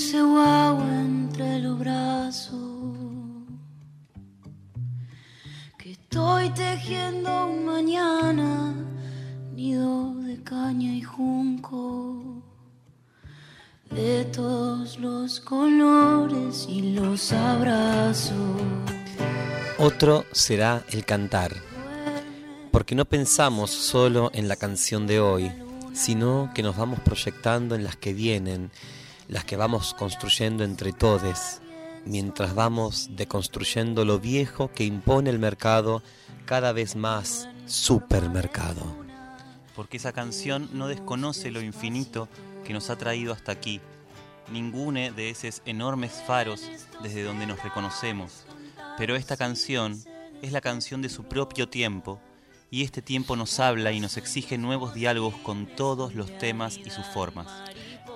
dulce guagua entre los brazos. Que estoy tejiendo un mañana, nido de caña y junco. De todos los colores y los abrazos. Otro será el cantar, porque no pensamos solo en la canción de hoy, sino que nos vamos proyectando en las que vienen, las que vamos construyendo entre todos, mientras vamos deconstruyendo lo viejo que impone el mercado cada vez más supermercado. Porque esa canción no desconoce lo infinito que nos ha traído hasta aquí, ningune de esos enormes faros desde donde nos reconocemos. Pero esta canción es la canción de su propio tiempo, y este tiempo nos habla y nos exige nuevos diálogos con todos los temas y sus formas.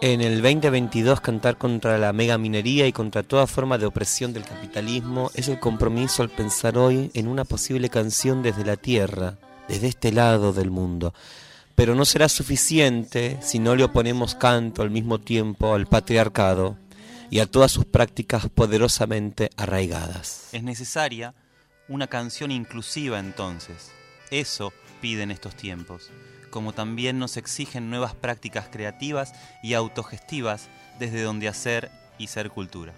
En el 2022 cantar contra la mega minería y contra toda forma de opresión del capitalismo es el compromiso al pensar hoy en una posible canción desde la tierra, desde este lado del mundo. Pero no será suficiente si no le oponemos canto al mismo tiempo al patriarcado y a todas sus prácticas poderosamente arraigadas. Es necesaria una canción inclusiva entonces. Eso piden estos tiempos, como también nos exigen nuevas prácticas creativas y autogestivas desde donde hacer y ser cultura.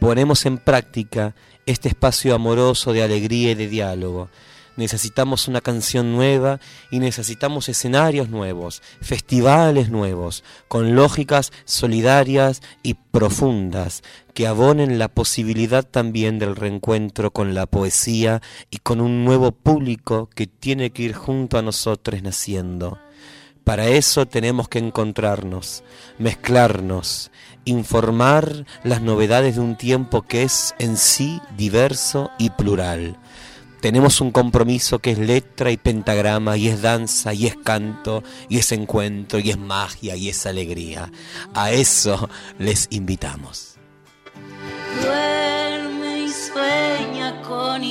Ponemos en práctica este espacio amoroso de alegría y de diálogo necesitamos una canción nueva y necesitamos escenarios nuevos, festivales nuevos, con lógicas solidarias y profundas, que abonen la posibilidad también del reencuentro con la poesía y con un nuevo público que tiene que ir junto a nosotros naciendo. Para eso tenemos que encontrarnos, mezclarnos, informar las novedades de un tiempo que es en sí diverso y plural tenemos un compromiso que es letra y pentagrama, y es danza, y es canto, y es encuentro, y es magia, y es alegría. A eso les invitamos. Duerme y sueña con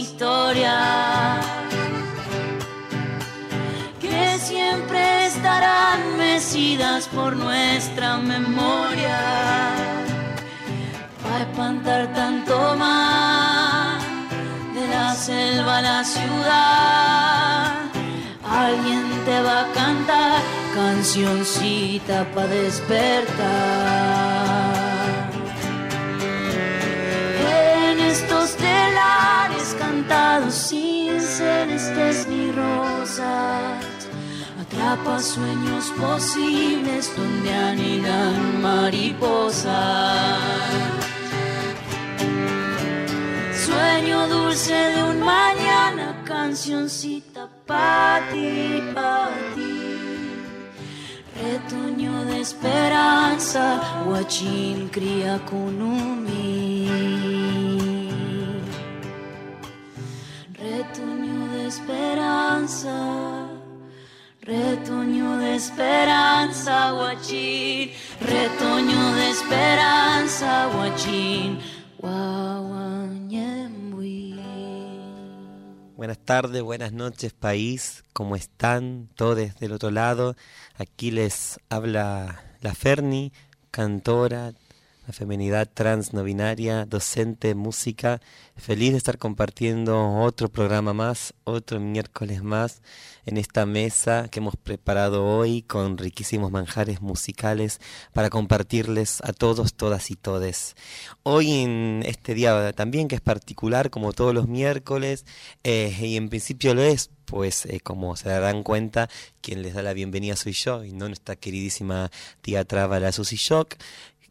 siempre estarán mecidas por nuestra memoria. Para espantar tanto más la selva a la ciudad. Alguien te va a cantar cancioncita para despertar. En estos telares cantados sin celestes ni rosas, atrapa sueños posibles donde anidan mariposas. Sueño dulce de un mañana, cancioncita para ti, para ti. Retoño de esperanza, guachín cría con Retoño de esperanza, retoño de esperanza, guachín, retoño de esperanza, guachín. Buenas tardes, buenas noches país, ¿cómo están todos del otro lado? Aquí les habla la Ferni, cantora, la feminidad trans no binaria, docente, música. Feliz de estar compartiendo otro programa más, otro miércoles más en esta mesa que hemos preparado hoy con riquísimos manjares musicales para compartirles a todos, todas y todes. Hoy en este día también que es particular como todos los miércoles eh, y en principio lo es pues eh, como se darán cuenta, quien les da la bienvenida soy yo y no nuestra queridísima tía Traba, la Susy Shock,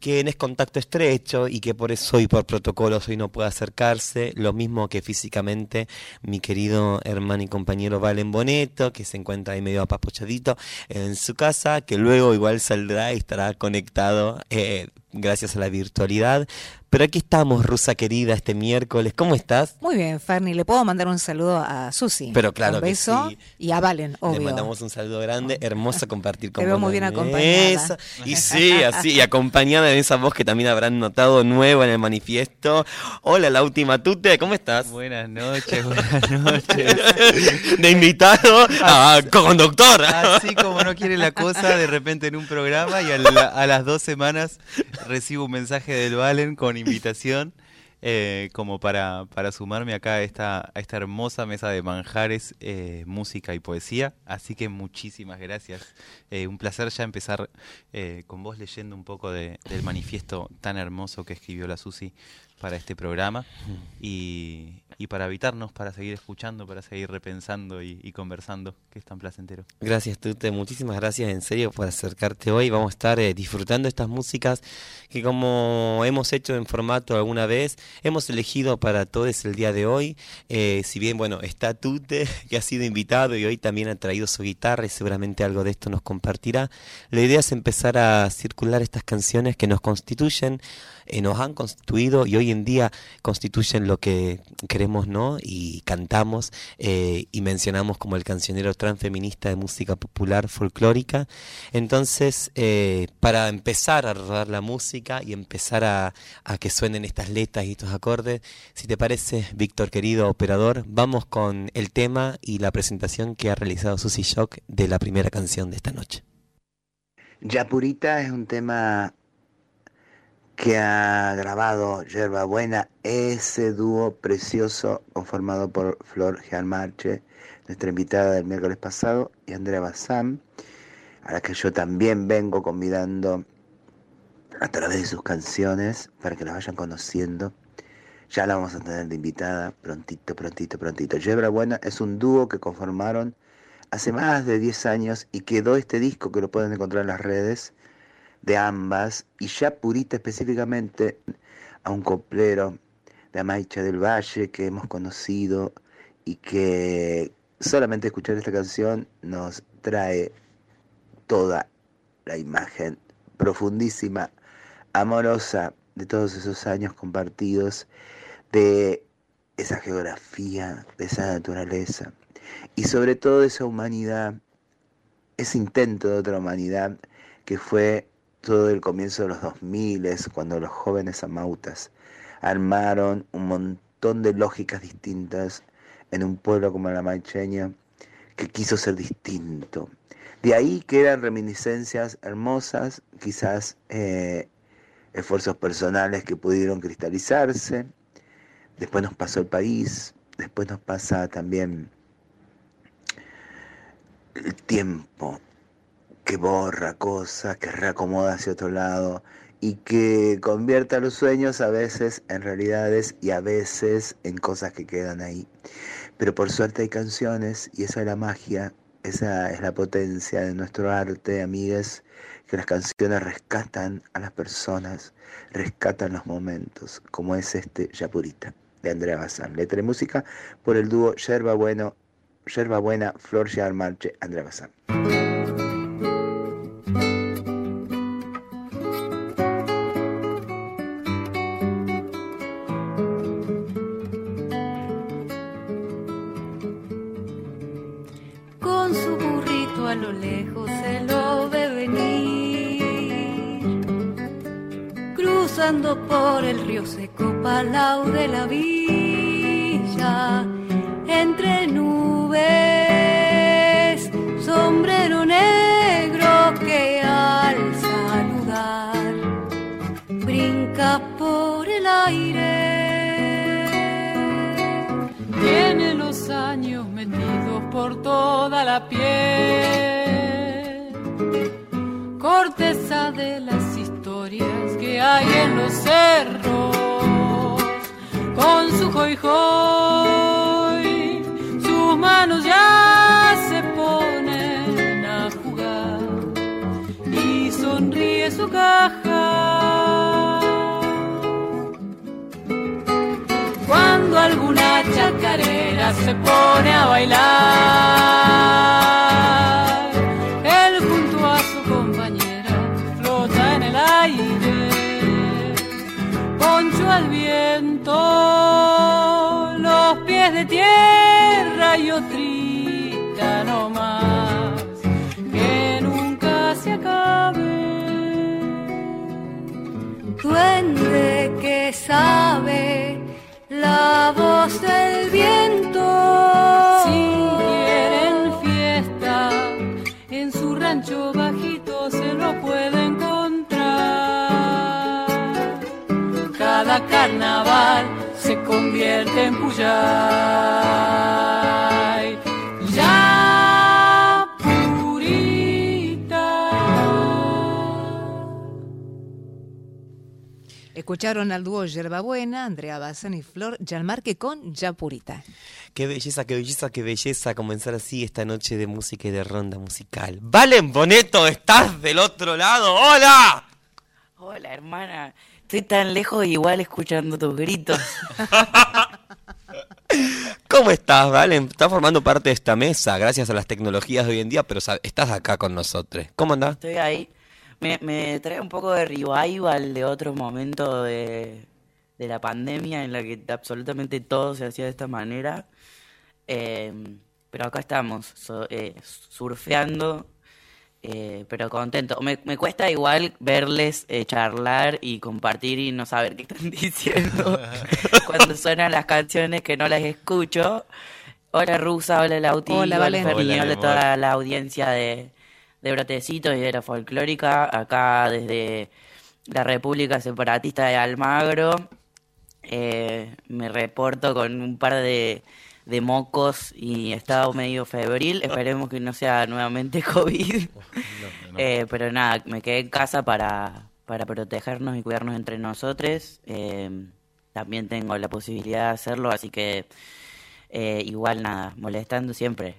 quien es contacto estrecho y que por eso y por protocolos hoy no puede acercarse, lo mismo que físicamente mi querido hermano y compañero Valen Boneto, que se encuentra ahí medio apapochadito en su casa, que luego igual saldrá y estará conectado eh, gracias a la virtualidad. Pero aquí estamos, Rusa querida, este miércoles. ¿Cómo estás? Muy bien, Ferni. Le puedo mandar un saludo a Susi. Pero claro un beso Y a Valen, obvio. Le mandamos un saludo grande. Hermoso compartir con Te veo muy bien acompañada. Y sí, así, y acompañada de esa voz que también habrán notado nueva en el manifiesto. Hola, la última tute, ¿cómo estás? Buenas noches, buenas noches. de invitado a conductor. Así como no quiere la cosa, de repente en un programa y a, a las dos semanas recibo un mensaje del Valen con invitación. Eh, como para, para, sumarme acá a esta, a esta hermosa mesa de manjares, eh, música y poesía. Así que muchísimas gracias. Eh, un placer ya empezar con vos leyendo un poco del manifiesto tan hermoso que escribió la Susi para este programa y, y, para habitarnos, para seguir escuchando, para seguir repensando y, conversando, que es tan placentero. Gracias, Tute, muchísimas gracias en serio por acercarte hoy. Vamos a estar eh, disfrutando estas músicas que como hemos hecho en formato alguna vez, hemos elegido para todos el día de hoy. Eh, si bien, bueno, está Tute, que ha sido invitado y hoy también ha traído su guitarra y seguramente algo de esto nos compartirá. La idea es empezar a circular estas canciones que nos constituyen eh, nos han constituido y hoy en día constituyen lo que queremos, ¿no? Y cantamos eh, y mencionamos como el cancionero transfeminista de música popular folclórica. Entonces, eh, para empezar a rodar la música y empezar a, que suenen estas letras y estos acordes, si te parece, Víctor, querido operador, vamos con el tema y la presentación que ha realizado Susy Shock de la primera canción de esta noche. Yapurita es un tema que ha grabado Yerba Buena, ese dúo precioso conformado por Flor Gianmarche, nuestra invitada del miércoles pasado, y Andrea Bazán, a la que yo también vengo convidando a través de sus canciones para que la vayan conociendo. Ya la vamos a tener de invitada prontito, prontito, prontito. Yerba Buena es un dúo que conformaron hace más de 10 años y quedó este disco que lo pueden encontrar en las redes de ambas, y ya Purita específicamente a un coplero de Amaicha del Valle que hemos conocido y que solamente escuchar esta canción nos trae toda la imagen profundísima, amorosa de todos esos años compartidos, de esa geografía, de esa naturaleza. Y sobre todo de esa humanidad, ese intento de otra humanidad que fue todo el comienzo de los 2000, cuando los jóvenes amautas armaron un montón de lógicas distintas en un pueblo como la Maicheña, que quiso ser distinto. De ahí quedan reminiscencias hermosas, quizás eh, esfuerzos personales que pudieron cristalizarse. Después nos pasó el país, después nos pasa también el tiempo, que borra cosas, que reacomoda hacia otro lado y que convierte a los sueños a veces en realidades y a veces en cosas que quedan ahí. Pero por suerte hay canciones y esa es la magia, esa es la potencia de nuestro arte, amigues, que las canciones rescatan a las personas, rescatan los momentos, como es este Yapurita de Andrea Bazán. Letra y música por el dúo Yerba Bueno, Yerba Buena, Flor Marche, Andrea Bazán. Palau de la villa, entre nubes, sombrero negro que al saludar brinca por el aire. Tiene los años metidos por toda la piel, corteza de las que hay en los cerros, con su hoy, sus manos ya se ponen a jugar y sonríe su caja. Cuando alguna chacarera se pone a bailar al viento, los pies de tierra y otrita no más, que nunca se acabe. Duende que sabe la voz del viento. Si quieren fiesta, en su rancho bajito se lo puede encontrar. Carnaval se convierte en Puyay. Ya purita. Escucharon al dúo Yerbabuena, Andrea Bazán y Flor Gianmarque con Ya Purita. Qué belleza, qué belleza, qué belleza comenzar así esta noche de música y de ronda musical. Valen Boneto, estás del otro lado. ¡Hola! Hola, hermana. Estoy tan lejos igual escuchando tus gritos. ¿Cómo estás, Valen? Estás formando parte de esta mesa gracias a las tecnologías de hoy en día, pero estás acá con nosotros. ¿Cómo andás? Estoy ahí. Me, me trae un poco de revival de otro momento de, de la pandemia en la que absolutamente todo se hacía de esta manera. Em, pero acá estamos, eh, surfeando, eh, pero contento. Me, me, cuesta igual verles eh, charlar y compartir y no saber qué están diciendo cuando suenan las canciones que no las escucho. Hola Rusa, hola Lauti, hola, hola hola, toda la audiencia de, de Brotecitos y de la Folclórica, acá desde la República Separatista de Almagro. me reporto con un par de de mocos y estado medio febril. Esperemos que no sea nuevamente COVID. Eh, pero nada, me quedé en casa para, para protegernos y cuidarnos entre nosotros. Eh, también tengo la posibilidad de hacerlo, así que eh, igual nada, molestando siempre.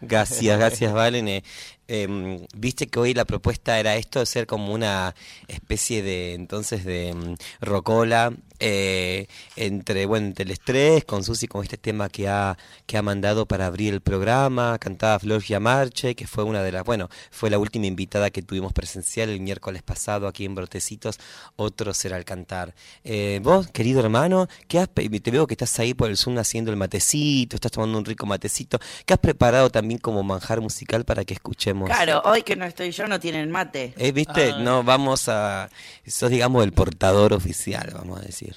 Gracias, gracias Valen. Em, viste que hoy la propuesta era esto de ser como una especie de entonces de um, rocola eh, entre bueno entre el estrés con Susi con este tema que ha que ha mandado para abrir el programa cantaba Flor Marche que fue una de las bueno fue la última invitada que tuvimos presencial el miércoles pasado aquí en Brotecitos otro será el cantar. Eh, vos querido hermano ¿qué te veo que estás ahí por el zoom haciendo el matecito estás tomando un rico matecito ¿qué has preparado también como manjar musical para que escuchemos Claro, hoy que no estoy yo no tienen mate. Eh, ¿Viste? Ah. No, vamos a... Sos, digamos, el portador oficial, vamos a decir.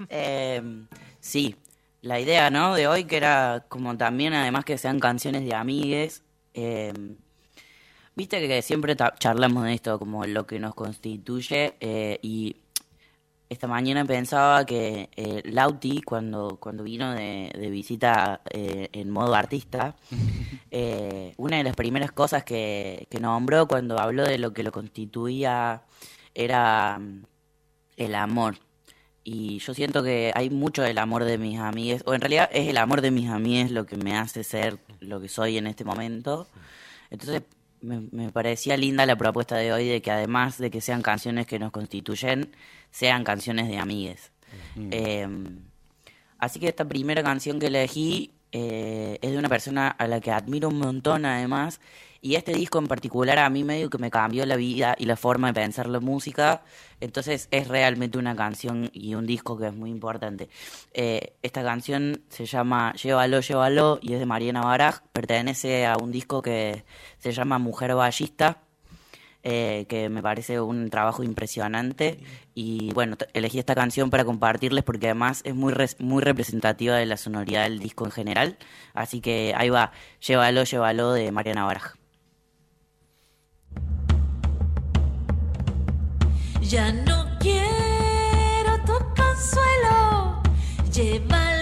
Em, sí, la idea, ¿no? De hoy que era como también, además que sean canciones de amigues. Em, viste que siempre charlamos de esto, como lo que nos constituye eh, y esta mañana pensaba que eh, Lauti, cuando, cuando vino de, visita eh, en modo artista, eh, una de las primeras cosas que, que, nombró cuando habló de lo que lo constituía era mm, el amor. Y yo siento que hay mucho del amor de mis amigas, o en realidad es el amor de mis amigas lo que me hace ser lo que soy en este momento. Entonces me, parecía linda la propuesta de hoy de que además de que sean canciones que nos constituyen, sean canciones de amigues. Em, así que esta primera canción que elegí eh, es de una persona a la que admiro un montón además y este disco en particular a mí medio que me cambió la vida y la forma de pensar la música. Entonces es realmente una canción y un disco que es muy importante. Eh, esta canción se llama Llévalo, llévalo y es de Mariana Baraj. Pertenece a un disco que se llama Mujer Ballista. Eh, que me parece un trabajo impresionante y bueno, elegí esta canción para compartirles porque además es muy, muy representativa de la sonoridad del disco en general, así que ahí va, llévalo, llévalo de Mariana Baraj. Ya no quiero tu consuelo, llévalo,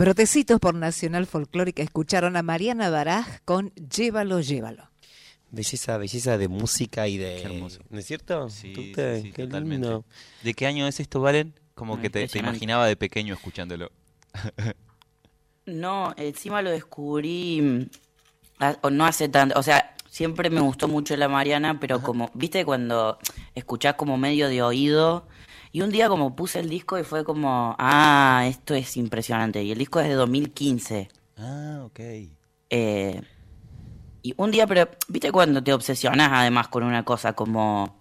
Brotecitos por Nacional Folclórica escucharon a Mariana Baraj con Llévalo, llévalo. Belleza, belleza de música y de... Qué hermoso. ¿No es cierto? Sí, sí, sí, qué totalmente. lindo. ¿De qué año es esto, Valen? Como Ah, que te, te imaginaba de pequeño escuchándolo. No, encima lo descubrí mm, o no hace tanto, o sea, siempre me gustó mucho la Mariana, pero como, viste cuando escuchás como medio de oído, y un día como puse el disco y fue como, ah, esto es impresionante, y el disco es de 2015. Ah, ok. Eh, y un día, pero, viste cuando te obsesionas además con una cosa, como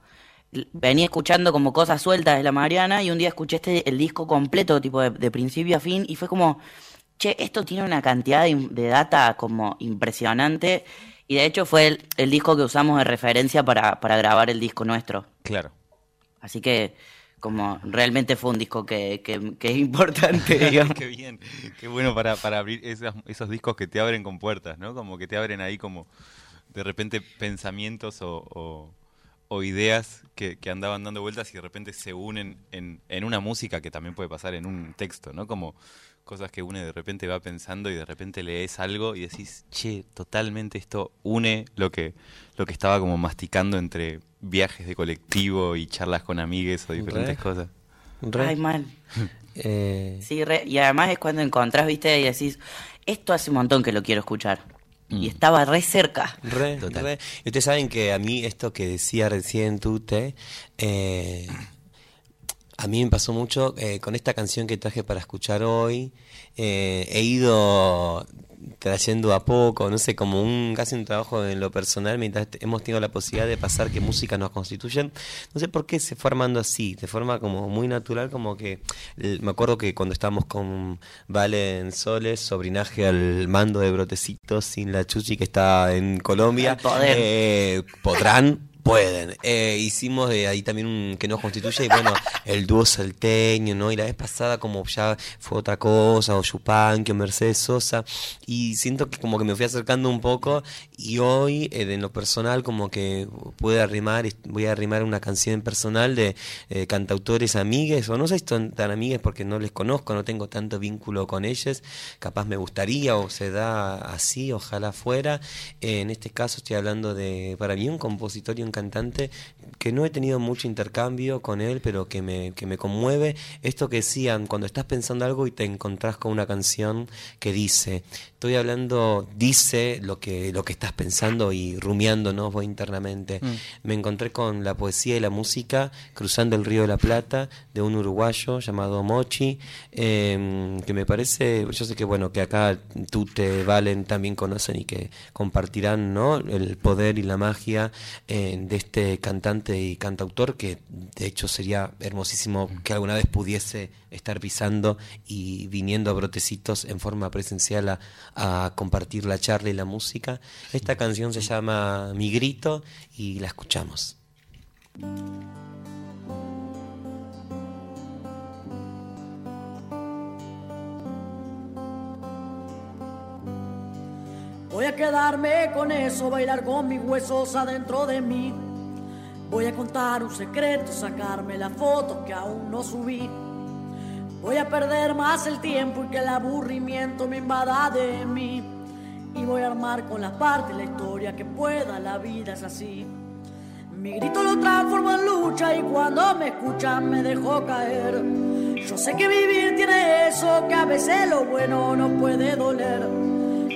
venía escuchando como cosas sueltas de la Mariana y un día escuché este, el disco completo, tipo de, de principio a fin, y fue como, che, esto tiene una cantidad de, de data como impresionante. Y de hecho fue el, el disco que usamos de referencia para, para grabar el disco nuestro. Claro. Así que como realmente fue un disco que, que, que es importante, digamos. Qué bien. Qué bueno para, para abrir esas- esos discos que te abren con puertas, ¿no? Como que te abren ahí como de repente pensamientos o, o- o ideas que, que andaban dando vueltas y de repente se unen en, en una música que también puede pasar en un texto, ¿no? Como cosas que une de repente va pensando y de repente lees algo y decís, che, totalmente esto une lo que, lo que estaba como masticando entre viajes de colectivo y charlas con amigues o diferentes Re. cosas. Re. Ay, mal. Eh, Sí, re- y además es cuando encontrás, viste, y decís, esto hace un montón que lo quiero escuchar. Mm. Y estaba re cerca. Re, Total. re. Y ustedes saben que a mí esto que decía recién Tute, eh, a mí me pasó mucho eh, con esta canción que traje para escuchar hoy. eh, he ido trayendo a poco, no sé, como un casi un trabajo en lo personal, mientras hemos tenido la posibilidad de pasar que música nos constituyen. No sé por qué se fue armando así, de forma como muy natural, como que me acuerdo que cuando estábamos con Valen Soles, sobrinaje al mando de Brotecitos, sin la Chuchi que está en Colombia, poder. eh, podrán, pueden. Eh, hicimos de ahí también un que nos constituye y bueno, el dúo salteño, ¿no? Y la vez pasada como ya fue otra cosa, o Yupanqui o Mercedes Sosa, y siento que como que me fui acercando un poco y hoy eh, en lo personal como que pude arrimar, voy a arrimar una canción personal de eh, cantautores amigues, o no sé si son tan amigues porque no les conozco, no tengo tanto vínculo con ellos, capaz me gustaría o se da así, ojalá fuera. Eh, en este caso estoy hablando de, para mí, un compositor y un cantante que no he tenido mucho intercambio con él, pero que me, que me conmueve. Esto que decían, cuando estás pensando algo y te encontrás con una canción que dice, estoy hablando, dice lo que, lo que estás pensando y rumiando, ¿no? Vos internamente. Me encontré con la poesía y la música cruzando el río de la Plata de un uruguayo llamado Mochi, eh, que me parece, yo sé que bueno, que acá tú te valen también conocen y que compartirán, ¿no? El poder y la magia eh, de este cantante y cantautor que de hecho sería hermosísimo que alguna vez pudiese estar pisando y viniendo a brotecitos en forma presencial a, a compartir la charla y la música. Esta canción se llama Mi Grito y la escuchamos. Voy a quedarme con eso, bailar con mis huesos adentro de mí. Voy a contar un secreto, sacarme las fotos que aún no subí. Voy a perder más el tiempo y que el aburrimiento me invada de mí. Y voy a armar con las partes la historia que pueda, la vida es así. Mi grito lo transformo en lucha y cuando me escuchan me dejo caer. Yo sé que vivir tiene eso, que a veces lo bueno no puede doler.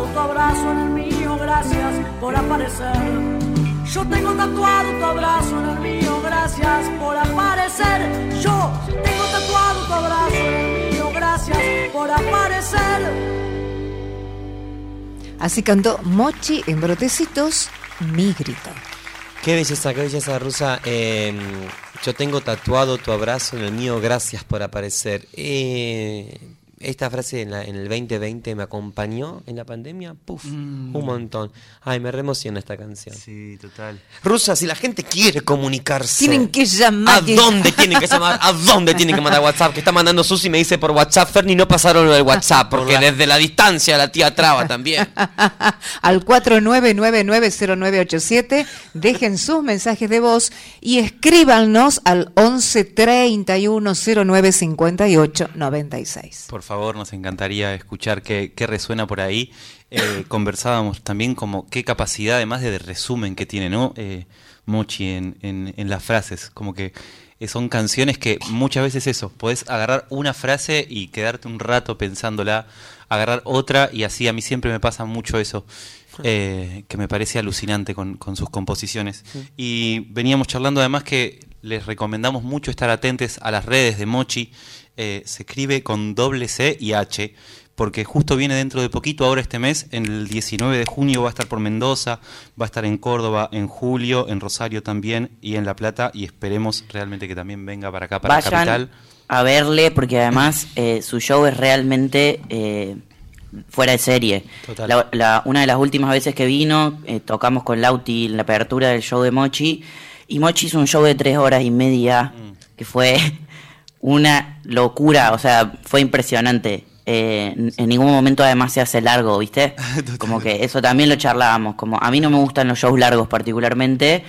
Tatuado tu abrazo en el mío, gracias por aparecer. Yo tengo tatuado tu abrazo en el mío, gracias por aparecer. Yo tengo tatuado tu abrazo en el mío, gracias por aparecer. Así cantó Mochi en Brotecitos, Mi Grito. Qué belleza, qué belleza rusa. Eh, yo tengo tatuado tu abrazo en el mío, gracias por aparecer. Eh, esta frase en, la- en el 2020 me acompañó en la pandemia, puf, un montón. Ay, me reemociona esta canción. Sí, total. Rusa, si la gente quiere comunicarse. Tienen que llamar. ¿A dónde tienen que llamar? ¿A dónde tienen que mandar WhatsApp? Que está mandando Susi me dice por WhatsApp, Ferni, no pasaron lo del WhatsApp, porque desde la distancia la tía traba también. Al 49990987, dejen sus mensajes de voz y escríbanos al 11 31 09 58 96. Por favor, nos encantaría escuchar qué, qué resuena por ahí. Eh, conversábamos también como qué capacidad, además de resumen que tiene, ¿no? Eh, Mochi en, en, en las frases, como que eh, son canciones que muchas veces eso, podés agarrar una frase y quedarte un rato pensándola, agarrar otra y así a mí siempre me pasa mucho eso, eh, que me parece alucinante con, con sus composiciones. Y veníamos charlando además que les recomendamos mucho estar atentos a las redes de Mochi, eh, se escribe con doble C y H, porque justo viene dentro de poquito, ahora este mes, en el 19 de junio va a estar por Mendoza, va a estar en Córdoba en julio, en Rosario también y en La Plata y esperemos realmente que también venga para acá, para Vayan Capital. a verle porque además eh, su show es realmente eh, fuera de serie. Total. La- la- una de las últimas veces que vino, eh, tocamos con Lauti en la apertura del show de Mochi y Mochi hizo un show de tres horas y media Mm. que fue una locura, o sea, fue impresionante. Eh, en- ningún momento además se hace largo, ¿viste? Como que eso también lo charlábamos, como a mí no me gustan los shows largos particularmente.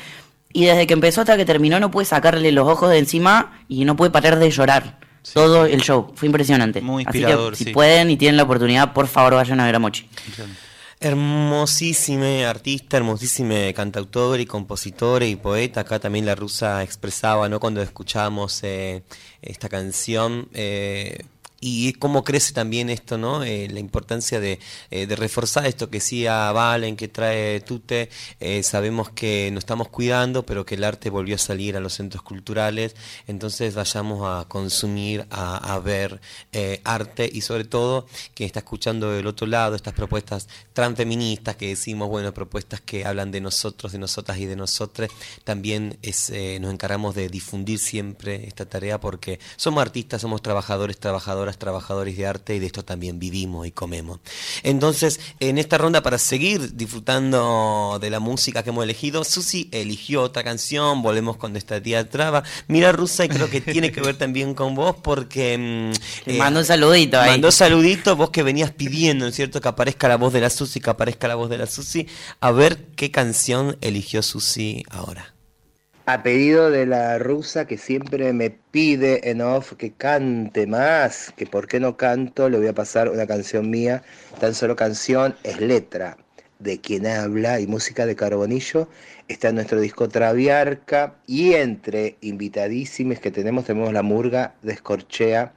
Y desde que empezó hasta que terminó no pude sacarle los ojos de encima y no pude parar de llorar. Todo el show, fue impresionante. Muy Así inspirador, que si sí. pueden y tienen la oportunidad, por favor vayan a ver a Mochi. Hermosísime artista, hermosísime cantautor y compositor y poeta. Acá también la rusa expresaba, ¿no? Cuando escuchamos eh, esta canción. eh, y cómo crece también esto, ¿no? Eh, la importancia de, eh, de reforzar esto que decía Valen, que trae Tute. Eh, sabemos que nos estamos cuidando, pero que el arte volvió a salir a los centros culturales. Entonces vayamos a consumir, a, a ver eh, arte y sobre todo que está escuchando del otro lado estas propuestas transfeministas que decimos, bueno, propuestas que hablan de nosotros, de nosotras y de nosotros. También es, nos encargamos de difundir siempre esta tarea porque somos artistas, somos trabajadores, trabajadoras, trabajadores de arte y de esto también vivimos y comemos. Entonces, en esta ronda para seguir disfrutando de la música que hemos elegido, Susi eligió otra canción, volvemos con esta tía traba. Mira, Rusa, y creo que tiene que ver también con vos porque... mm, Te mando un saludito ahí. Mandó saludito, vos que venías pidiendo, ¿no es cierto? Que aparezca la voz de la Susi, que aparezca la voz de la Susi. A ver qué canción eligió Susi ahora. A pedido de la rusa que siempre me pide en off que cante más, que por qué no canto, le voy a pasar una canción mía, tan solo canción es letra. de quien habla y música de Carbonillo. Está en nuestro disco Traviarca y entre invitadísimos que tenemos, tenemos la murga de Escorchea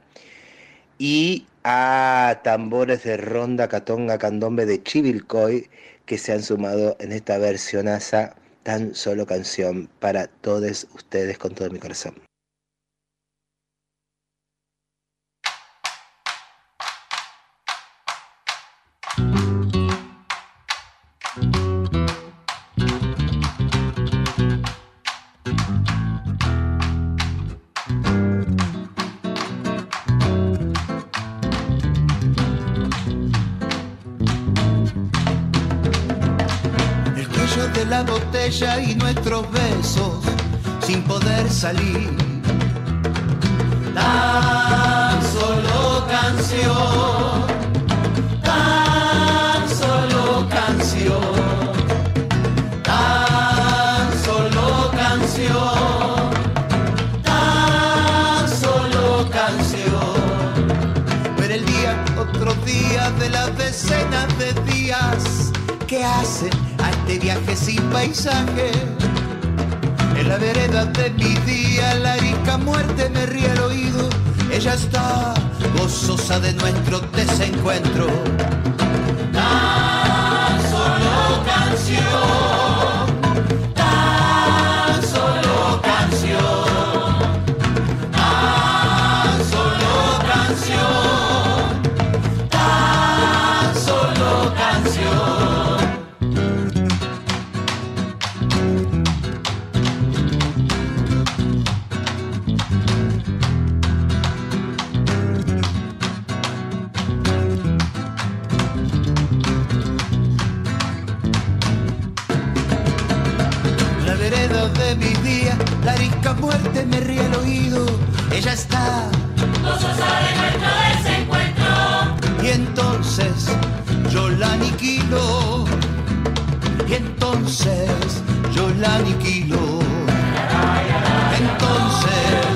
y a tambores de ronda, catonga, candombe de Chivilcoy que se han sumado en esta versionaza tan solo canción para todos ustedes con todo mi corazón. Y nuestros besos sin poder salir. Tan solo canción, En la vereda de mi día, la rica muerte me ríe al oído. Ella está gozosa de nuestro desencuentro. Arisca muerte me ríe al oído. Ella está Gozosa de nuestro desencuentro. y entonces yo la aniquilo. Y entonces yo la aniquilo. Entonces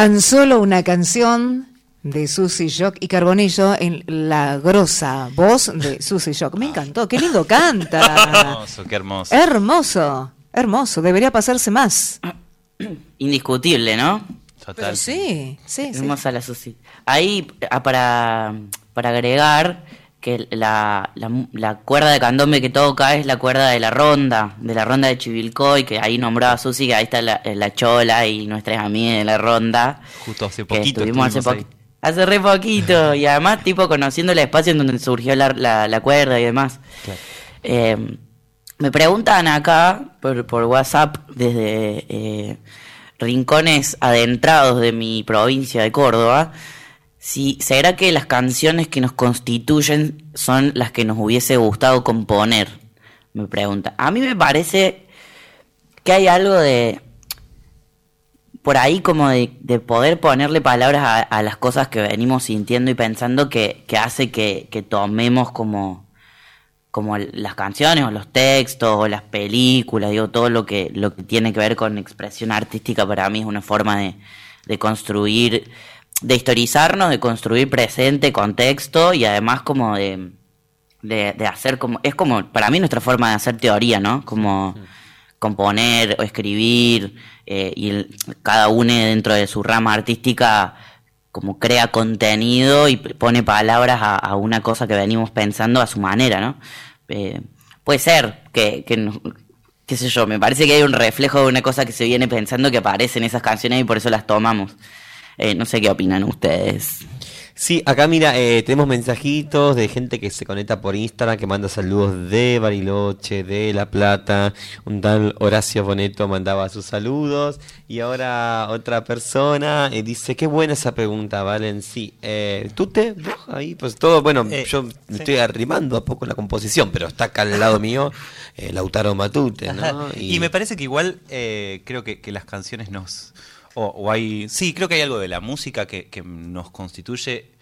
Tan solo una canción de Susy Shock y Carbonillo en la grosa voz de Susy Shock. Me encantó, qué lindo canta. Hermoso, qué hermoso. hermoso, hermoso, debería pasarse más. Indiscutible, ¿no? Total. Pero sí, sí, sí. Hermosa la Susi. Ahí, ah, para, para agregar que la, la, la cuerda de candombe que toca es la cuerda de la ronda, de la ronda de Chivilcoy, que ahí nombró a Susi, que ahí está la, la chola y nuestras amigas de la ronda. Justo hace poquito. estuvimos hace, estuvimos poqui- hace re poquito. y además, tipo, conociendo el espacio en donde surgió la, la, la cuerda y demás. Claro. Eh, me preguntan acá por, por WhatsApp desde eh, rincones adentrados de mi provincia de Córdoba, si será que las canciones que nos constituyen son las que nos hubiese gustado componer, me pregunta. A mí me parece que hay algo de por ahí como de, de poder ponerle palabras a, las cosas que venimos sintiendo y pensando que, que hace que, que tomemos como como las canciones o los textos o las películas, digo, todo lo que, lo que tiene que ver con expresión artística para mí es una forma de, de construir, de historizarnos, de construir presente, contexto y además como de, de, de hacer como, es como, para mí nuestra forma de hacer teoría, ¿no? Como componer o escribir eh, y el- cada uno dentro de su rama artística como crea contenido y pone palabras a, a una cosa que venimos pensando a su manera, ¿no? Eh, puede ser que, que no- qué sé yo, me parece que hay un reflejo de una cosa que se viene pensando que aparece en esas canciones y por eso las tomamos. Eh, no sé qué opinan ustedes. Sí, acá mira, eh, tenemos mensajitos de gente que se conecta por Instagram, que manda saludos de Bariloche, de La Plata. Un tal Horacio Boneto mandaba sus saludos. Y ahora otra persona eh, dice, qué buena esa pregunta, Valen. Sí, eh, tú te, ahí, pues todo, bueno, Eh, yo me estoy arrimando a poco la composición, pero está acá al lado mío eh, Lautaro Matute, ¿no? Ajá. Y... me parece que igual eh, creo que, que las canciones nos... O, o hay... Sí, creo que hay algo de la música que, que nos constituye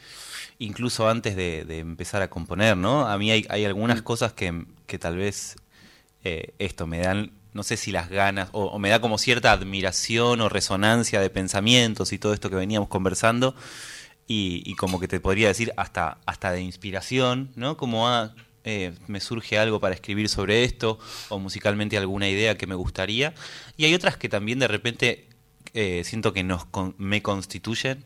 incluso antes de, de empezar a componer, ¿no? A mí hay, hay algunas cosas que, que tal vez eh, esto me dan, no sé si las ganas, o, o me da como cierta admiración o resonancia de pensamientos y todo esto que veníamos conversando, y, y como que te podría decir hasta, hasta de inspiración, ¿no? Como ah, eh, me surge algo para escribir sobre esto, o musicalmente alguna idea que me gustaría, y hay otras que también de repente eh, siento que nos con- me constituyen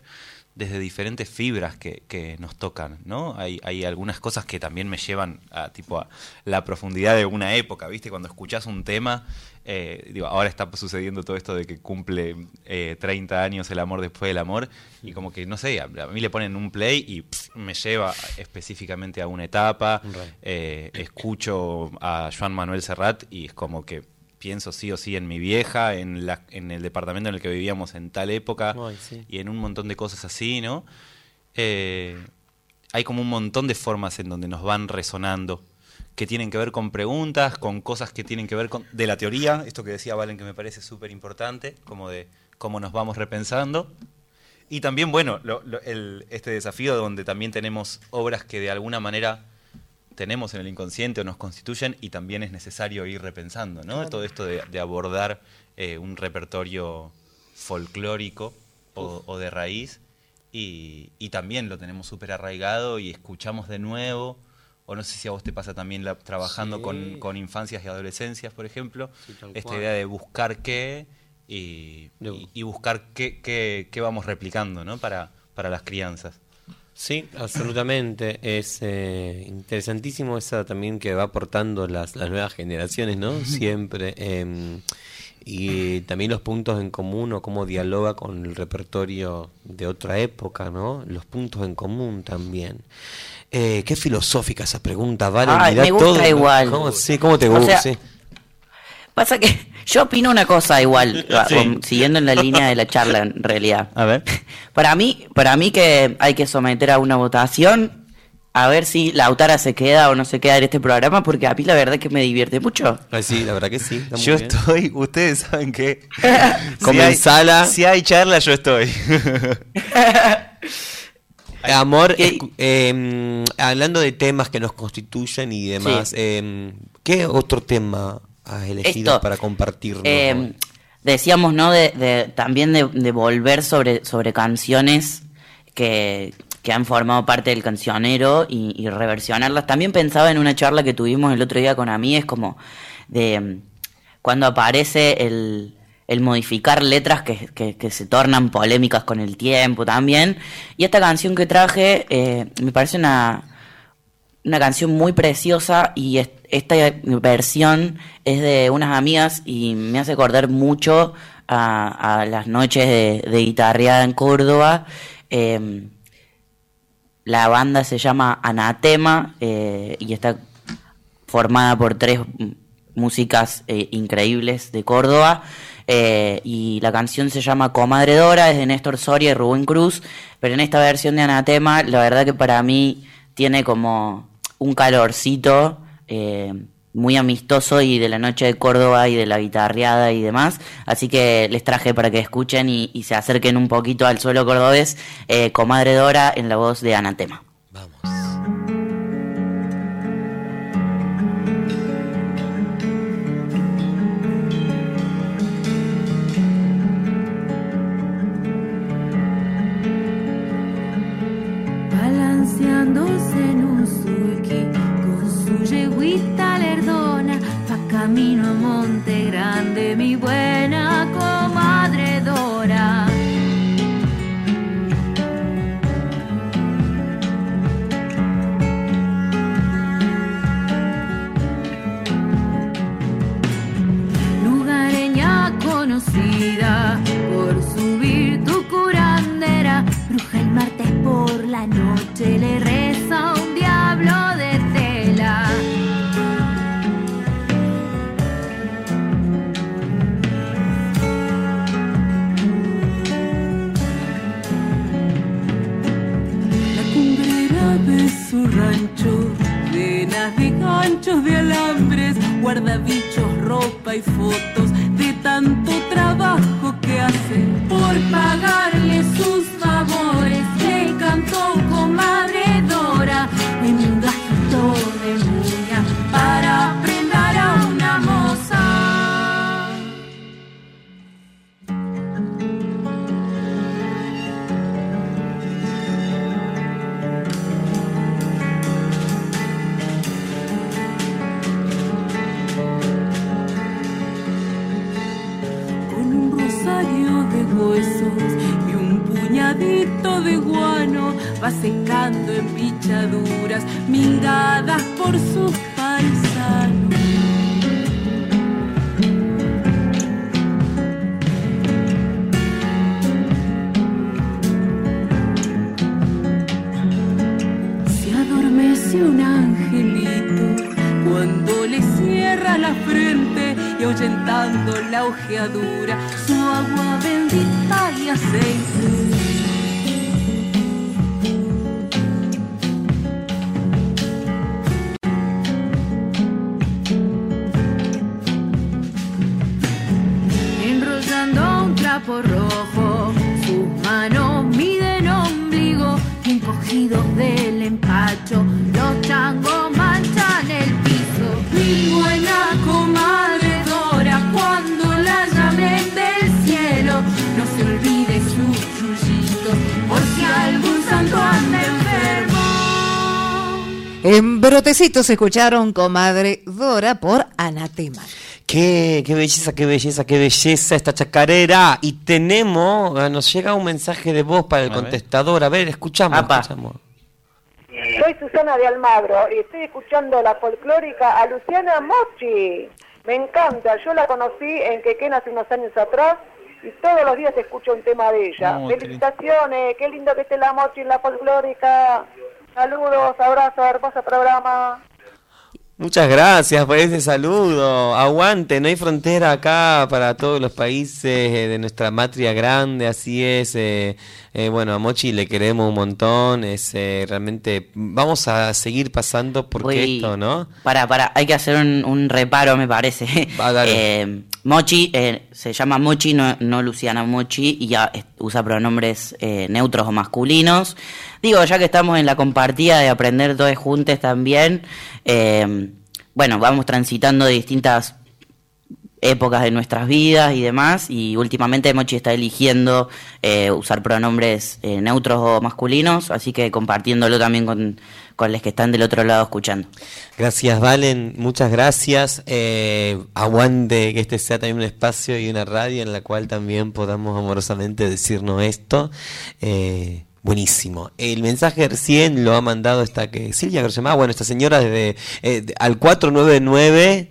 desde diferentes fibras que, que nos tocan, ¿no? Hay, hay algunas cosas que también me llevan a tipo a la profundidad de una época, ¿viste? Cuando escuchás un tema, eh, digo, ahora está sucediendo todo esto de que cumple eh, 30 años el amor después del amor, y como que, no sé, a, mí le ponen un play y pss, me lleva específicamente a una etapa, eh, escucho a Joan Manuel Serrat y es como que pienso sí o sí en mi vieja, en, la, en el departamento en el que vivíamos en tal época Ay, sí. y en un montón de cosas así, ¿no? Eh, hay como un montón de formas en donde nos van resonando, que tienen que ver con preguntas, con cosas que tienen que ver con de la teoría, esto que decía Valen que me parece súper importante, como de cómo nos vamos repensando. Y también, bueno, lo- lo- el- este desafío donde también tenemos obras que de alguna manera tenemos en el inconsciente o nos constituyen y también es necesario ir repensando, ¿no? Todo esto de, de abordar eh, un repertorio folclórico o, o de raíz y, y también lo tenemos súper arraigado y escuchamos de nuevo, o no sé si a vos te pasa también la- trabajando Sí. con, con infancias y adolescencias, por ejemplo, Sí, esta cual. idea de buscar qué y- y buscar qué, qué, qué vamos replicando, ¿no? Para, para las crianzas. Sí, absolutamente. Es eh, interesantísimo esa también que va aportando las, las nuevas generaciones, ¿no? Siempre. eh, y también los puntos en común o cómo dialoga con el repertorio de otra época, ¿no? Los puntos en común también. Eh, qué filosófica esa pregunta, ¿vale? Ay, me gusta todo, igual. ¿Cómo, sí, ¿cómo te O gusta? sea, sí. Pasa que yo opino una cosa igual, siguiendo en la línea de la charla en realidad. A ver. Para mí, para mí que hay que someter a una votación a ver si Lautara se queda o no se queda en este programa, porque a mí la verdad es que me divierte mucho. Ay, sí, la verdad que sí. está muy Yo bien. estoy, ustedes saben que Comenzala. Si hay charla, yo estoy. Amor, ¿Qué- escu- eh, hablando de temas que nos constituyen y demás, Sí. eh, ¿qué otro tema has elegido Esto, para compartirnos? Eh, decíamos, ¿no? De, de- también de, de volver sobre, sobre canciones que, que han formado parte del cancionero y, y reversionarlas. También pensaba en una charla que tuvimos el otro día con amigues, como de mm, cuando aparece el, el modificar letras que, que- que se tornan polémicas con el tiempo también. Y esta canción que traje eh, me parece una, una canción muy preciosa y es- esta versión es de unas amigas y me hace acordar mucho a, las noches de, de guitarreada en Córdoba. Eh, la banda se llama Anatema eh, y está formada por tres músicas eh, increíbles de Córdoba. Eh, y la canción se llama Comadre Dora, es de Néstor Soria y Rubén Cruz, pero en esta versión de Anatema, la verdad que para mí tiene como un calorcito eh, muy amistoso y de la noche de Córdoba y de la guitarreada y demás. Así que les traje para que escuchen y, se acerquen un poquito al suelo cordobés, eh, Comadre Dora en la voz de Anatema. Camino a Monte Grande, mi buena comadre Dora. Lugareña conocida por subir tu curandera, bruja el martes por la noche le reza alambres, guarda bichos, ropa y fotos de tanto trabajo que hace. Por pagarle de guano va secando en pichaduras miradas por sus paisanos. Se adormece un angelito Cuando le cierra la frente y ahuyentando la ojeadura, su agua bendita y aceite. En Brotecitos escucharon Comadre Dora por Anatema. Qué, qué belleza, qué belleza, qué belleza esta chacarera. Y tenemos, ah, nos llega un mensaje de voz para el A ver. contestador. A ver, escuchamos, Apa. escuchamos. Soy Susana de Almagro y estoy escuchando la folclórica a Luciana Mochi. Me encanta, yo la conocí en Quequén hace unos años atrás y todos los días escucho un tema de ella. Felicitaciones, qué lindo que esté la Mochi en la folclórica. Saludos, abrazos, hermoso programa. Muchas gracias por ese saludo. Aguante, no hay frontera acá para todos los países eh, de nuestra matria grande, así es. eh, eh, bueno, a Mochi le queremos un montón. Es eh, realmente. Vamos a seguir pasando porque esto, ¿no? Para, para, hay que hacer un, un reparo, me parece. Va, dale. Eh, Mochi, eh, se llama Mochi, no, no Luciana Mochi, y ya usa pronombres eh, neutros o masculinos. Digo, ya que estamos en la compartida de aprender todos juntos también, eh, bueno, vamos transitando distintas épocas de nuestras vidas y demás, y últimamente Mochi está eligiendo eh, usar pronombres eh, neutros o masculinos, así que compartiéndolo también con, con los que están del otro lado escuchando. Gracias, Valen. Muchas gracias. Eh, aguante que este sea también un espacio y una radio en la cual también podamos amorosamente decirnos esto. Eh, buenísimo. El mensaje recién lo ha mandado esta que Silvia que se llama, bueno, esta señora desde eh, de- al 499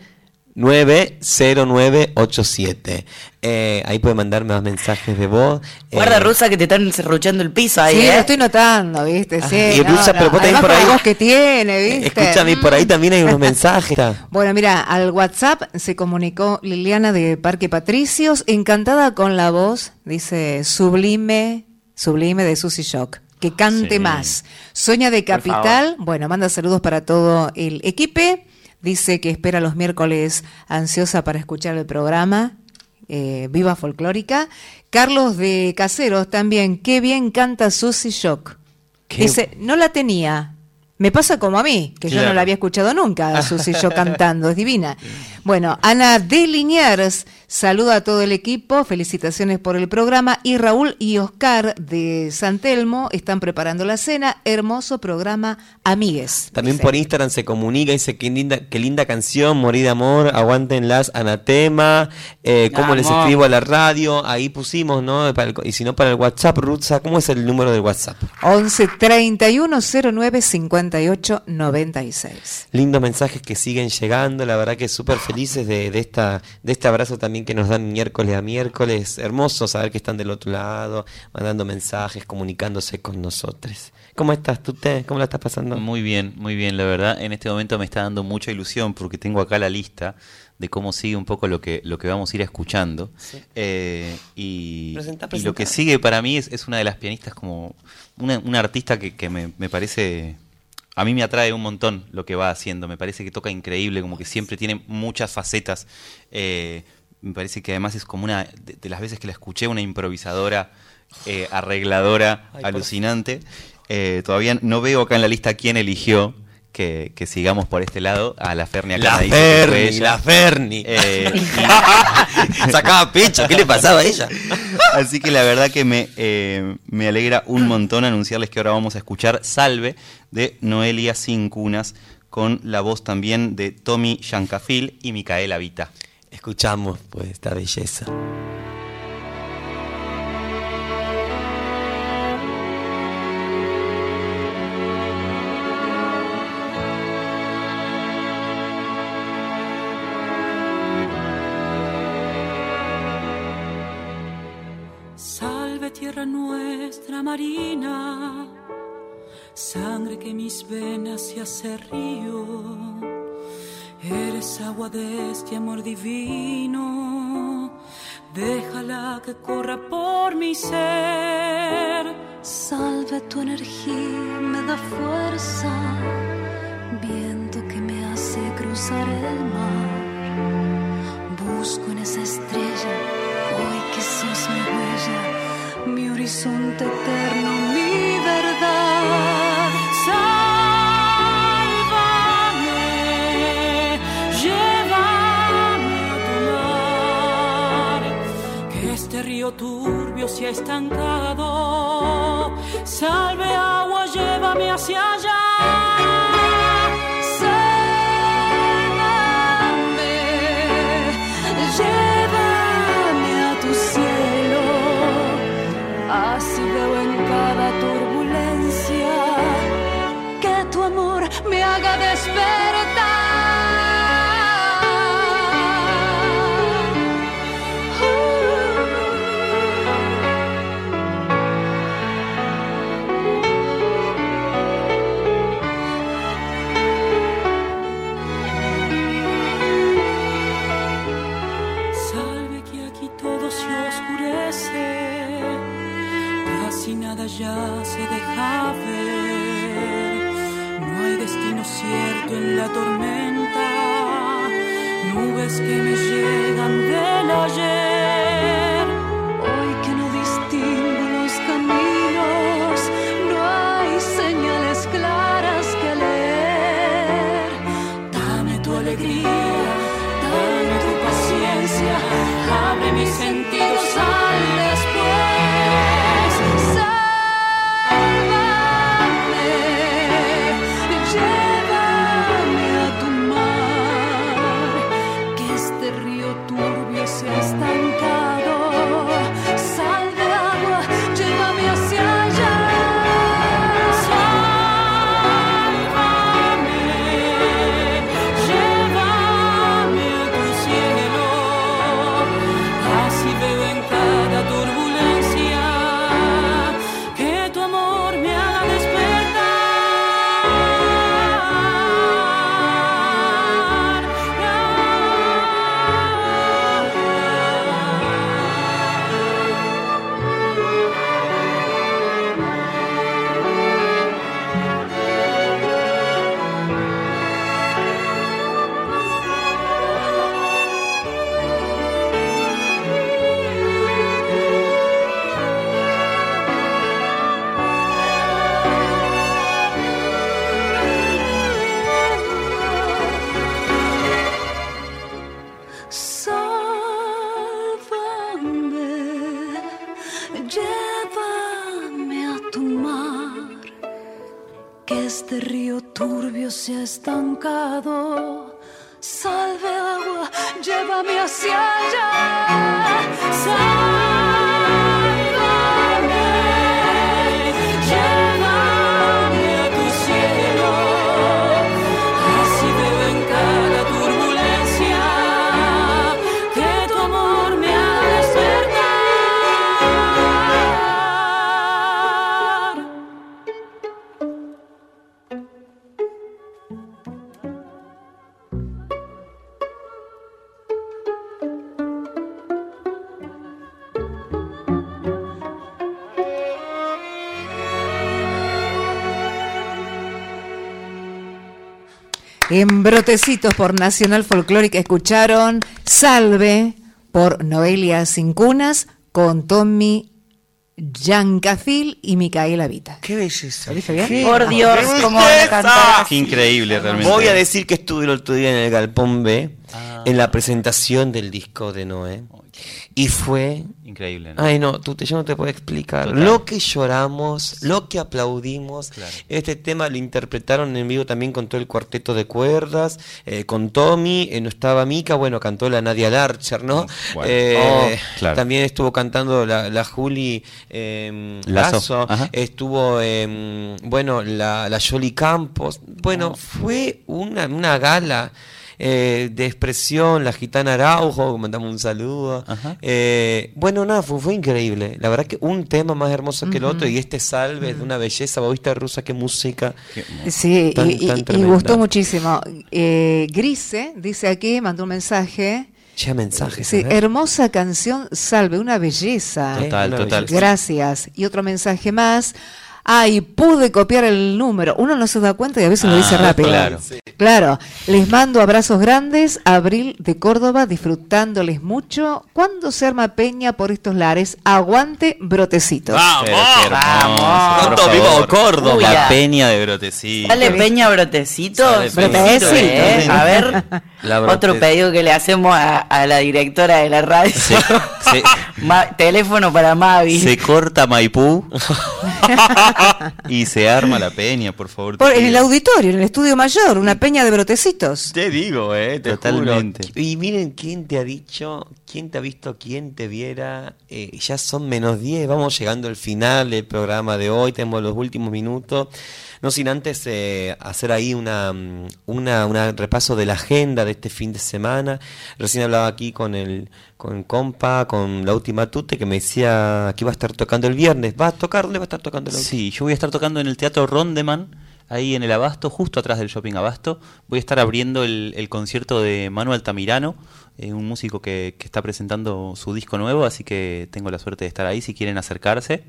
90987. Eh, ahí puede mandarme más mensajes de voz. Guarda, Eh, Rusa, que te están cerruchando el piso ahí, Sí, ¿eh? lo estoy notando, ¿viste? Sí, y no, Rusa, no. pero vos también Además, por ahí- la voz que tiene, ¿viste? Escúchame, por ahí también hay unos mensajes. Bueno, mira, al WhatsApp se comunicó Liliana de Parque Patricios, encantada con la voz, dice sublime, sublime de Susy Shock. Que cante Sí. más. Soña de Capital, bueno, manda saludos para todo el equipo. Dice que espera los miércoles ansiosa para escuchar el programa. eh, Viva Folclórica. Carlos de Caseros también, qué bien canta Susy Shock. Qué- Dice, no la tenía. Me pasa como a mí, que yo no la había escuchado nunca, a Susy Shock cantando, es divina. Bueno, Ana de Liniers saluda a todo el equipo, felicitaciones por el programa. Y Raúl y Oscar de San Telmo están preparando la cena. Hermoso programa, amigues. También dice. por Instagram se comunica, dice qué linda, qué linda canción, Morir de Amor, aguántenlas, Anatema, eh, cómo les escribo a la radio, ahí pusimos, ¿no? El- y si no, para el WhatsApp, Rutsa, ¿cómo es el número del WhatsApp? 11 31 09 58 96. Lindos mensajes que siguen llegando, la verdad que súper felices de, de, esta, de este abrazo también que nos dan miércoles a miércoles. Hermoso saber que están del otro lado, mandando mensajes, comunicándose con nosotros. ¿Cómo estás tú, te? ¿Cómo la estás pasando? Muy bien, muy bien, la verdad. En este momento me está dando mucha ilusión porque tengo acá la lista de cómo sigue un poco lo que, lo que vamos a ir escuchando. Eh, y, Presenta, y presenta. lo que sigue para mí es, es una de las pianistas como una, una artista que, que me, me parece... A mí me atrae un montón lo que va haciendo, me parece que toca increíble, como que siempre tiene muchas facetas. Eh, me parece que además es como una, de, de las veces que la escuché, una improvisadora, eh, arregladora, Ay, alucinante. Eh, todavía no veo acá en la lista quién eligió que, que sigamos por este lado. A la Ferni acá La Ferni, la Ferni. Eh, Sacaba pecho, ¿qué le pasaba a ella? Así que la verdad que me, eh, me alegra un montón anunciarles que ahora vamos a escuchar Salve de Noelia Sin Cunas con la voz también de Tommy Yancafil y Micaela Vita. Escuchamos pues esta belleza. Marina, sangre que mis venas se hace río. Eres agua de este amor divino, déjala que corra por mi ser. Salve tu energía, me da fuerza, viento que me hace cruzar el mar. Busco en esa estrella, hoy que sos mi huella, horizonte eterno, mi verdad. Sálvame, llévame a tu mar, que este río turbio se ha estancado. Salve agua, llévame hacia allá. Llévame hacia allá. En Brotecitos por Nacional Folclórica escucharon Salve por Noelia Cincunas con Tommy Yancafil y Micaela Vita. Qué belleza. ¿Lo dije bien? Qué Por Dios, cómo. Qué increíble realmente. Voy a decir que estuve el otro día en el Galpón B en la presentación del disco de Noé. Y fue. Increíble, ¿no? Ay, no, tú te, yo no te puedo explicar. Total. Lo que lloramos, lo que aplaudimos. Este tema lo interpretaron en vivo también con todo el cuarteto de cuerdas, eh, con Tommy, eh, no estaba Mica, bueno, cantó la Nadia Larcher, ¿no? Bueno. Eh, Oh, claro. También estuvo cantando la, la Juli eh, Lazo. Estuvo, eh, bueno, la, la Yoli Campos. Bueno, fue una, una gala. Eh, de expresión, la gitana Araujo, mandamos un saludo. Eh, bueno, nada, fue, fue increíble. La verdad que un tema más hermoso que el otro y este salve es de una belleza, viste rusa, qué música. Sí, Tan- y, tan y- y tremenda. gustó muchísimo. Eh, Grise dice aquí, mandó un mensaje. Ya mensajes. Sí, hermosa canción, salve, una belleza. Total, Una total. belleza. Gracias. Y otro mensaje más. Ay, pude copiar el número. Uno no se da cuenta y a veces lo dice Ah, rápido. claro. Claro. Les mando abrazos grandes. Abril de Córdoba, disfrutándoles mucho. ¿Cuándo se arma peña por estos lares? Aguante, brotecitos. Vamos. por Pronto vivo. Córdoba. Uy, La peña de Brotecito. Dale Peña Brotecito. Sale Peña. Brotecito, ¿eh? Sí. A ver, otro pedido que le hacemos a, a la directora de la radio. Se, se- Ma- teléfono para Mavi. se corta Maipú y se arma la peña, por favor. Por- en el auditorio, en el estudio mayor, una peña de brotecitos. Te digo, eh, te Totalmente. juro. Y miren quién te ha dicho, quién te ha visto, quién te viera. Eh, ya son menos 10, vamos llegando al final del programa de hoy, tenemos los últimos minutos. No sin antes eh, hacer ahí una, mm, una, una repaso de la agenda de este fin de semana. Recién hablaba aquí con el con compa, con la última tute, que me decía que iba a estar tocando el viernes. ¿Va a tocar? ¿Dónde va a estar tocando el Sí, yo voy a estar tocando en el Teatro Rondeman, ahí en el Abasto, justo atrás del Shopping Abasto. Voy a estar abriendo el, el concierto de Manu Altamirano, eh, un músico que, que está presentando su disco nuevo, así que tengo la suerte de estar ahí si quieren acercarse.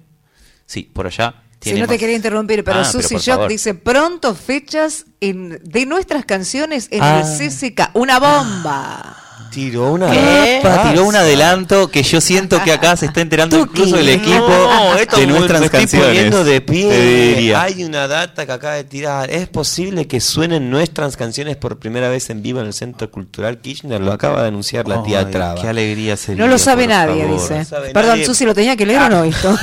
Sí, por allá. Si no te más- quería interrumpir, pero Ah, Susy favor. dice pronto fechas en, de nuestras canciones en Ah. el CCK. Una bomba. Tiró una. ¿Qué? Ah, Tiró un adelanto que yo siento que acá se está enterando incluso el equipo No, esto de nuestras me estoy canciones. poniendo de pie. Te. Hay una data que acaba de tirar. Es posible que suenen nuestras canciones por primera vez en vivo en el Centro Cultural Kirchner. Lo acaba de anunciar la tía Ay, Traba. Qué alegría sería. No lo sabe nadie, favor. dice. No sabe Perdón, nadie. Susy, ¿lo tenía que leer o no esto?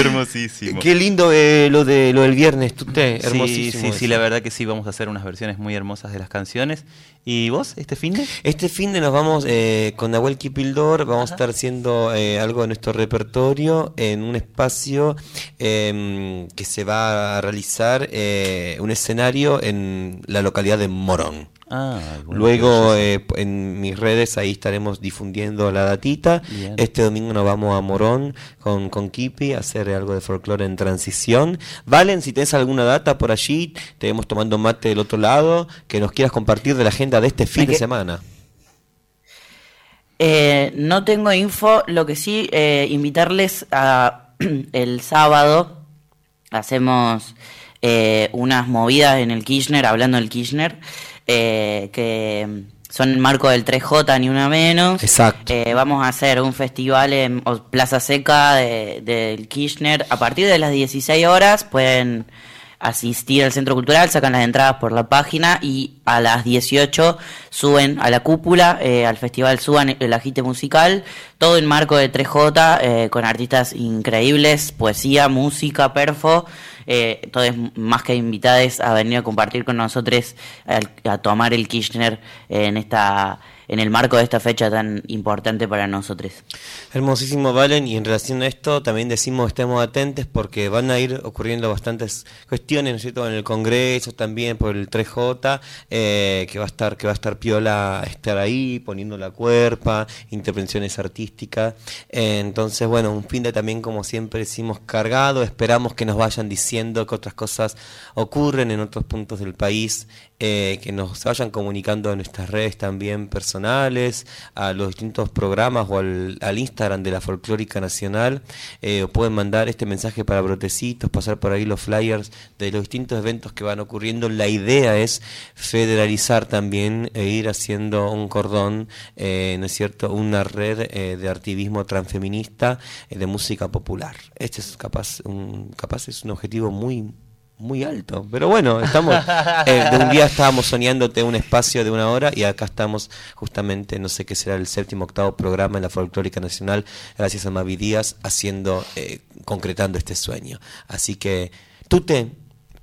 Hermosísimo. Qué lindo eh, lo de lo del viernes, Tute. Sí, Hermosísimo. sí, eso. sí, la verdad que sí, vamos a hacer unas versiones muy hermosas de las canciones. ¿Y vos, este fin de? Este fin de nos vamos eh, con Nahuel Kipildor, vamos a estar haciendo eh, algo de nuestro repertorio en un espacio em, que se va a realizar eh, un escenario en la localidad de Morón. Ah, Luego eh, en mis redes ahí estaremos difundiendo la datita. Bien. Este domingo nos vamos a Morón con, con Kipi a hacer algo de folclore en transición. Valen, si tenés alguna data por allí, tenemos tomando mate del otro lado, que nos quieras compartir de la agenda de este fin de semana. Eh, no tengo info, lo que sí, eh, invitarles a el sábado hacemos eh, unas movidas en el Kirchner, hablando del Kirchner, eh, que son en marco del 3J, ni una menos. Exacto. Vamos a hacer un festival en Plaza Seca de- del Kirchner. A partir de las 16 horas pueden asistir al centro cultural, sacan las entradas por la página y a las 18 suben a la cúpula, eh, al festival suban el agite musical, todo en marco de 3J, eh, con artistas increíbles, poesía, música, perfo, eh, todos más que invitados a venir a compartir con nosotros, a, a tomar el Kirchner en esta en el marco de esta fecha tan importante para nosotros. Hermosísimo, Valen, y en relación a esto también decimos estemos atentos porque van a ir ocurriendo bastantes cuestiones, ¿no es cierto?, en el Congreso también por el 3J, eh, que va a estar que va a estar piola estar ahí poniendo la cuerpa, intervenciones artísticas. Eh, entonces, bueno, un fin de también como siempre decimos cargado, esperamos que nos vayan diciendo que otras cosas ocurren en otros puntos del país, eh, que nos vayan comunicando en nuestras redes también personales, a los distintos programas o al, al Instagram de la Folclórica Nacional, eh, pueden mandar este mensaje para brotecitos, pasar por ahí los flyers de los distintos eventos que van ocurriendo. La idea es federalizar también e ir haciendo un cordón, eh, ¿no es cierto?, una red eh, de activismo transfeminista eh, de música popular. Este es capaz, un, capaz es un objetivo muy muy alto. Pero bueno, estamos eh, de un día estábamos soñándote un espacio de una hora y acá estamos justamente, no sé qué será el séptimo octavo programa en la Folclórica Nacional, gracias a Mavi Díaz, haciendo, eh, concretando este sueño. Así que, Tute,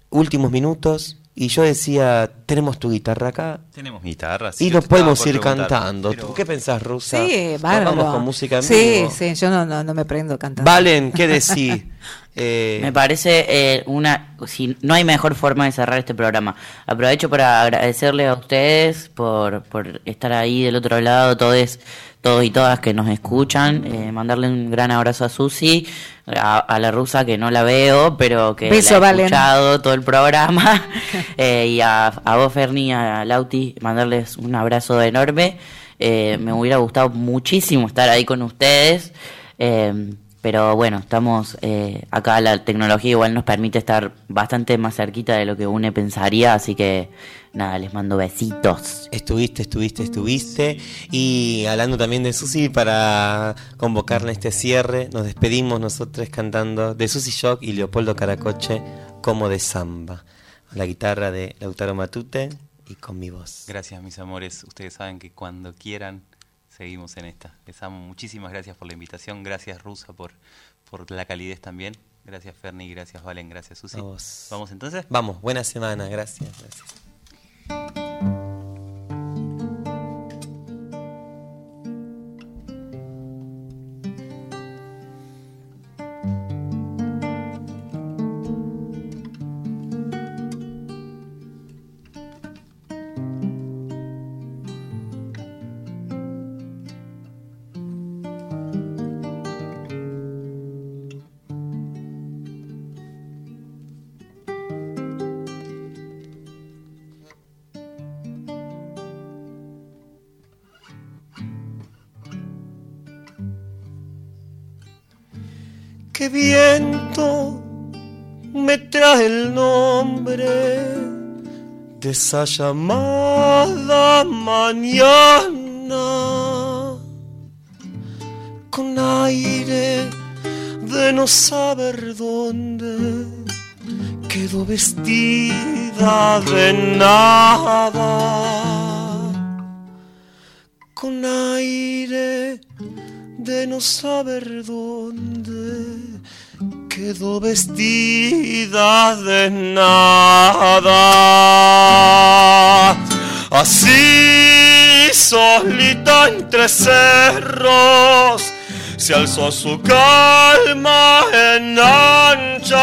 últimos minutos. Y yo decía, tenemos tu guitarra acá. Tenemos guitarra. y nos podemos ir cantando. ¿Tú qué pensás, Rusa? Sí, ¿Nos bárbaro. Vamos con música en Sí, vivo? sí, yo no, no, no me prendo cantando. Valen, ¿qué decís? Eh, Me parece eh, una. Si, no hay mejor forma de cerrar este programa. Aprovecho para agradecerle a ustedes por, por estar ahí del otro lado, todos, todos y todas que nos escuchan. eh, mandarle un gran abrazo a Susi, a, a la rusa que no la veo, pero que Beso, la he Valen. escuchado todo el programa. eh, y a, a vos, Ferni, a Lauti, mandarles un abrazo enorme. Eh, me hubiera gustado muchísimo estar ahí con ustedes. eh, pero bueno, estamos eh, acá, la tecnología igual nos permite estar bastante más cerquita de lo que uno pensaría, así que nada, les mando besitos. Estuviste, estuviste, estuviste. Y hablando también de Susi, para convocarle a este cierre, nos despedimos nosotros cantando de Susi Shock y Leopoldo Caracoche como de samba. La guitarra de Lautaro Matute y con mi voz. Gracias, mis amores. Ustedes saben que cuando quieran seguimos en esta. Les amo. Muchísimas gracias por la invitación. Gracias, Rusa, por, por la calidez también. Gracias, Ferni. Gracias, Valen. Gracias, Susi. ¿Vamos entonces? Vamos, buena semana, gracias. gracias. Esa llamada mañana con aire de no saber dónde quedó vestida de nada con aire de no saber dónde quedó vestida de nada. Así solita entre cerros se alzó su calma en anchas,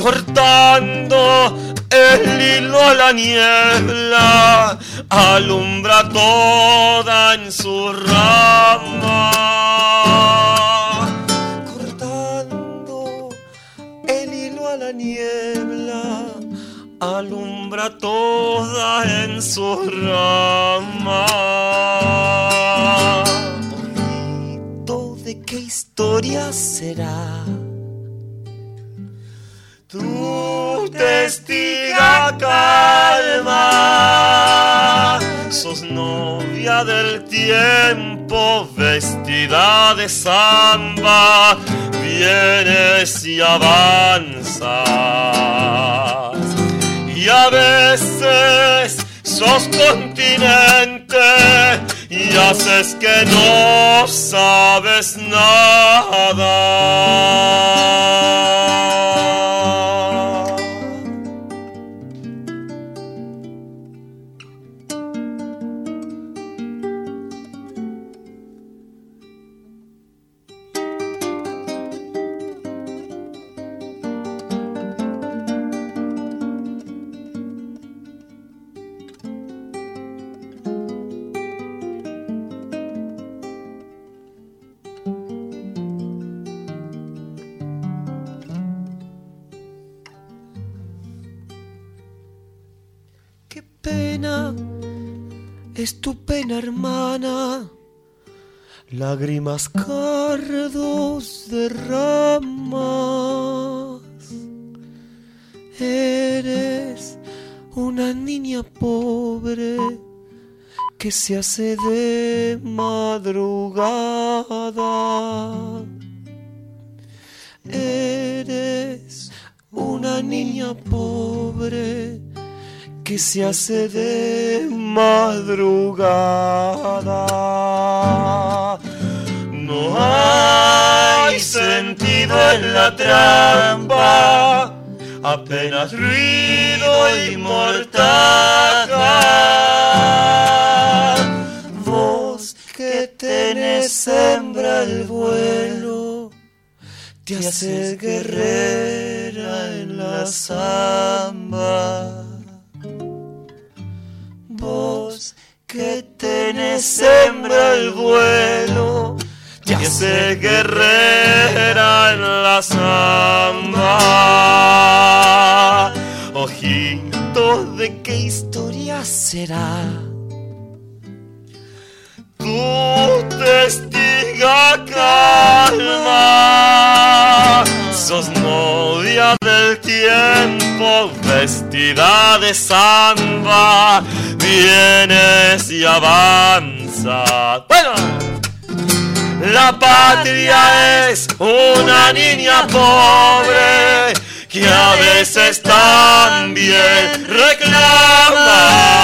cortando el hilo a la niebla, alumbra toda en su rama. Toda en su rama. Bonito, ¿de qué historia será? Tu testiga calma, sos novia del tiempo vestida de samba, vienes y avanzas. Y a veces sos continente y haces que no sabes nada. Es tu pena, hermana. Lágrimas cardos derramas. Eres una niña pobre que se hace de madrugada. Eres una niña pobre que se hace de madrugada. No hay sentido en la trampa, apenas ruido y mortaja. Vos que tenés hembra el vuelo, te haces guerrera en la samba que tenés hembra el vuelo, te hace guerrera en la samba. Ojito, ¿de qué historia será? Tu testiga calma, sos novia del tiempo, como vestida de samba, vienes y avanzas. Bueno, la patria es una niña pobre que a veces también reclama.